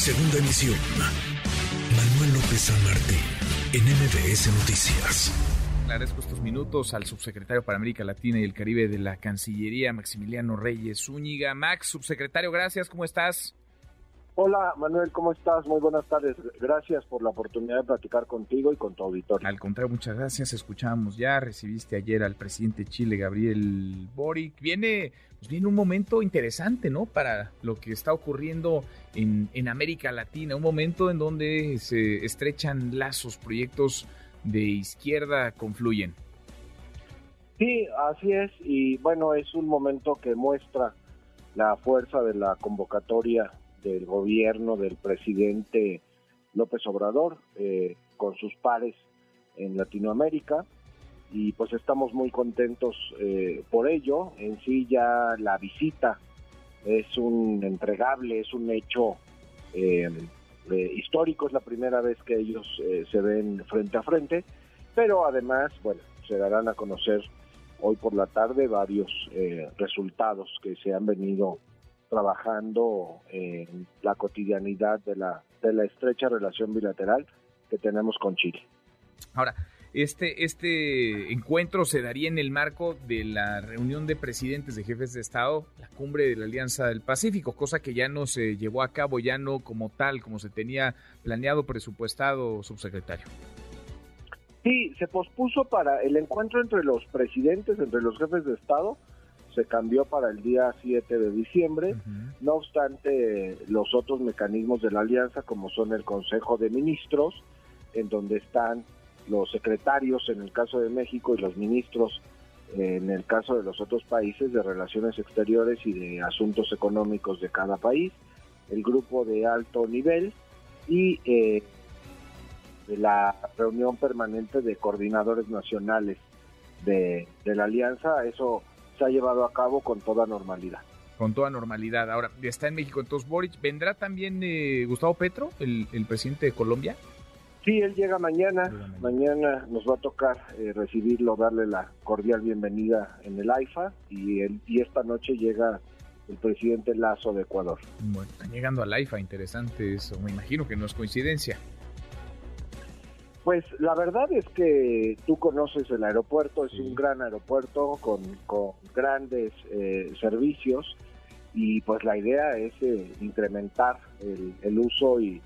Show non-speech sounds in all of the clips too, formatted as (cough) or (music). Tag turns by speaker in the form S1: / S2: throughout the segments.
S1: Segunda emisión. Manuel López San Martín, en MBS Noticias.
S2: Agradezco estos minutos al subsecretario para América Latina y el Caribe de la Cancillería, Maximiliano Reyes Zúñiga. Max, subsecretario, gracias, ¿cómo estás?
S3: Hola Manuel, ¿cómo estás? Muy buenas tardes. Gracias por la oportunidad de platicar contigo y con tu auditorio.
S2: Al contrario, muchas gracias. Escuchamos ya, recibiste ayer al presidente de Chile, Gabriel Boric. Viene, pues viene un momento interesante, ¿no? Para lo que está ocurriendo en, en América Latina, un momento en donde se estrechan lazos, proyectos de izquierda confluyen.
S3: Sí, así es. Y bueno, es un momento que muestra la fuerza de la convocatoria del gobierno del presidente López Obrador eh, con sus pares en Latinoamérica. Y pues estamos muy contentos eh, por ello. En sí ya la visita es un entregable, es un hecho eh, histórico, es la primera vez que ellos se ven frente a frente, pero además, bueno, se darán a conocer hoy por la tarde varios resultados que se han venido trabajando en la cotidianidad de la, de la estrecha relación bilateral que tenemos con Chile.
S2: Ahora, este, este encuentro se daría en el marco de la reunión de presidentes de jefes de Estado, la cumbre de la Alianza del Pacífico, cosa que ya no se llevó a cabo, ya no como tal, como se tenía planeado, presupuestado, subsecretario.
S3: Sí, se pospuso para el encuentro entre los presidentes, entre los jefes de Estado, se cambió para el día 7 de diciembre. No obstante, los otros mecanismos de la alianza, como son el Consejo de Ministros, en donde están los secretarios en el caso de México y los ministros en el caso de los otros países de relaciones exteriores y de asuntos económicos de cada país, el grupo de alto nivel y eh, la reunión permanente de coordinadores nacionales de, de la alianza. Eso se ha llevado a cabo con toda normalidad.
S2: Con toda normalidad. Ahora, está en México, entonces Boric, ¿vendrá también eh, Gustavo Petro, el, presidente de Colombia?
S3: Sí, él llega mañana. Mañana nos va a tocar eh, recibirlo, darle la cordial bienvenida en el AIFA y, el, y esta noche llega el presidente Lazo de Ecuador.
S2: Bueno, están llegando al AIFA, interesante eso. Me imagino que no es coincidencia.
S3: Pues la verdad es que tú conoces el aeropuerto, es un gran aeropuerto con, grandes eh, servicios y pues la idea es eh, incrementar el, uso y,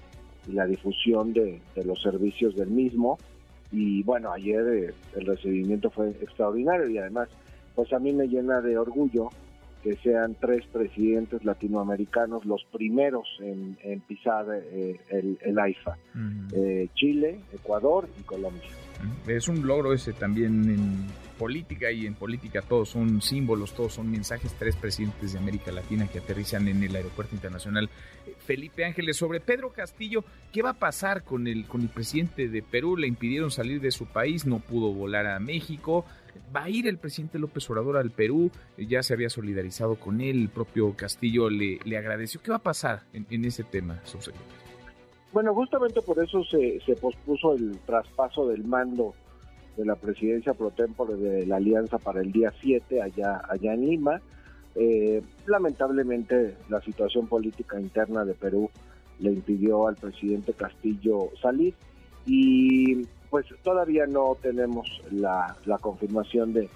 S3: la difusión de, los servicios del mismo. Y bueno, ayer eh, el recibimiento fue extraordinario y además pues a mí me llena de orgullo que sean tres presidentes latinoamericanos los primeros en, pisar eh, el, AIFA, eh, Chile, Ecuador y Colombia.
S2: Es un logro ese también en política y en política todos son símbolos, todos son mensajes, tres presidentes de América Latina que aterrizan en el Aeropuerto Internacional Felipe Ángeles. Sobre Pedro Castillo, ¿qué va a pasar con el, con el presidente de Perú? Le impidieron salir de su país, no pudo volar a México va a ir el presidente López Obrador al Perú, ya se había solidarizado con él, el propio Castillo le, le agradeció. ¿Qué va a pasar en, ese tema, subsecretario?
S3: Bueno, justamente por eso se, se pospuso el traspaso del mando de la presidencia pro tempore de la Alianza para el día 7 allá, allá en Lima. Eh, lamentablemente la situación política interna de Perú le impidió al presidente Castillo salir y pues todavía no tenemos la, confirmación de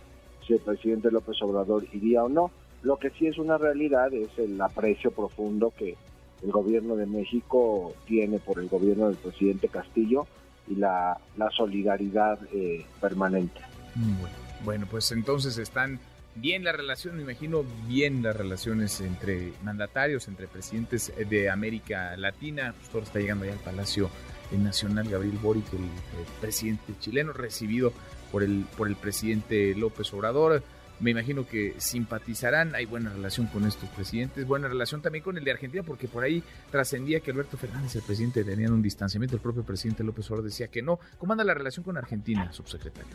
S3: si el presidente López Obrador iría o no. Lo que sí es una realidad es el aprecio profundo que el gobierno de México tiene por el gobierno del presidente Castillo y la, solidaridad eh, permanente.
S2: Bueno, bueno, pues entonces están bien las relaciones, me imagino bien las relaciones entre mandatarios, entre presidentes de América Latina. Pues está llegando ya al Palacio el nacional Gabriel Boric, el, presidente chileno, recibido por el, por el presidente López Obrador. Me imagino que simpatizarán, hay buena relación con estos presidentes, buena relación también con el de Argentina, porque por ahí trascendía que Alberto Fernández, el presidente, tenían un distanciamiento, el propio presidente López Obrador decía que no. ¿Cómo anda la relación con Argentina, subsecretario?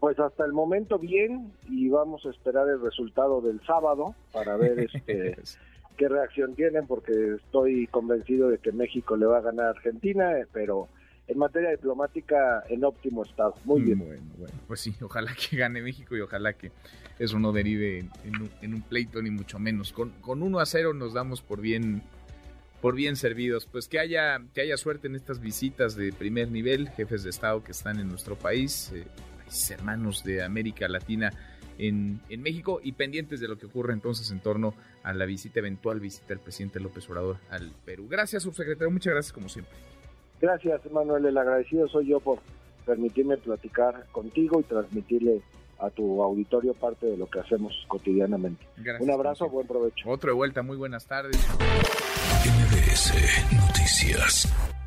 S3: Pues hasta el momento bien y vamos a esperar el resultado del sábado para ver este (laughs) qué reacción tienen, porque estoy convencido de que México le va a ganar a Argentina, eh, pero en materia diplomática en óptimo estado. Muy bien.
S2: Bueno, bueno, pues sí, ojalá que gane México y ojalá que eso no derive en, un, pleito ni mucho menos. Con, con 1 a 0 nos damos por bien por bien servidos. Pues que haya, que haya suerte en estas visitas de primer nivel, jefes de Estado que están en nuestro país, eh, hermanos de América Latina en, en, México y pendientes de lo que ocurre entonces en torno a la visita, eventual visita del presidente López Obrador al Perú. Gracias, subsecretario, muchas gracias como siempre.
S3: Gracias, Manuel, el agradecido soy yo por permitirme platicar contigo y transmitirle a tu auditorio parte de lo que hacemos cotidianamente. Un abrazo, buen provecho.
S2: Otro de vuelta, muy buenas tardes.
S1: MBS Noticias.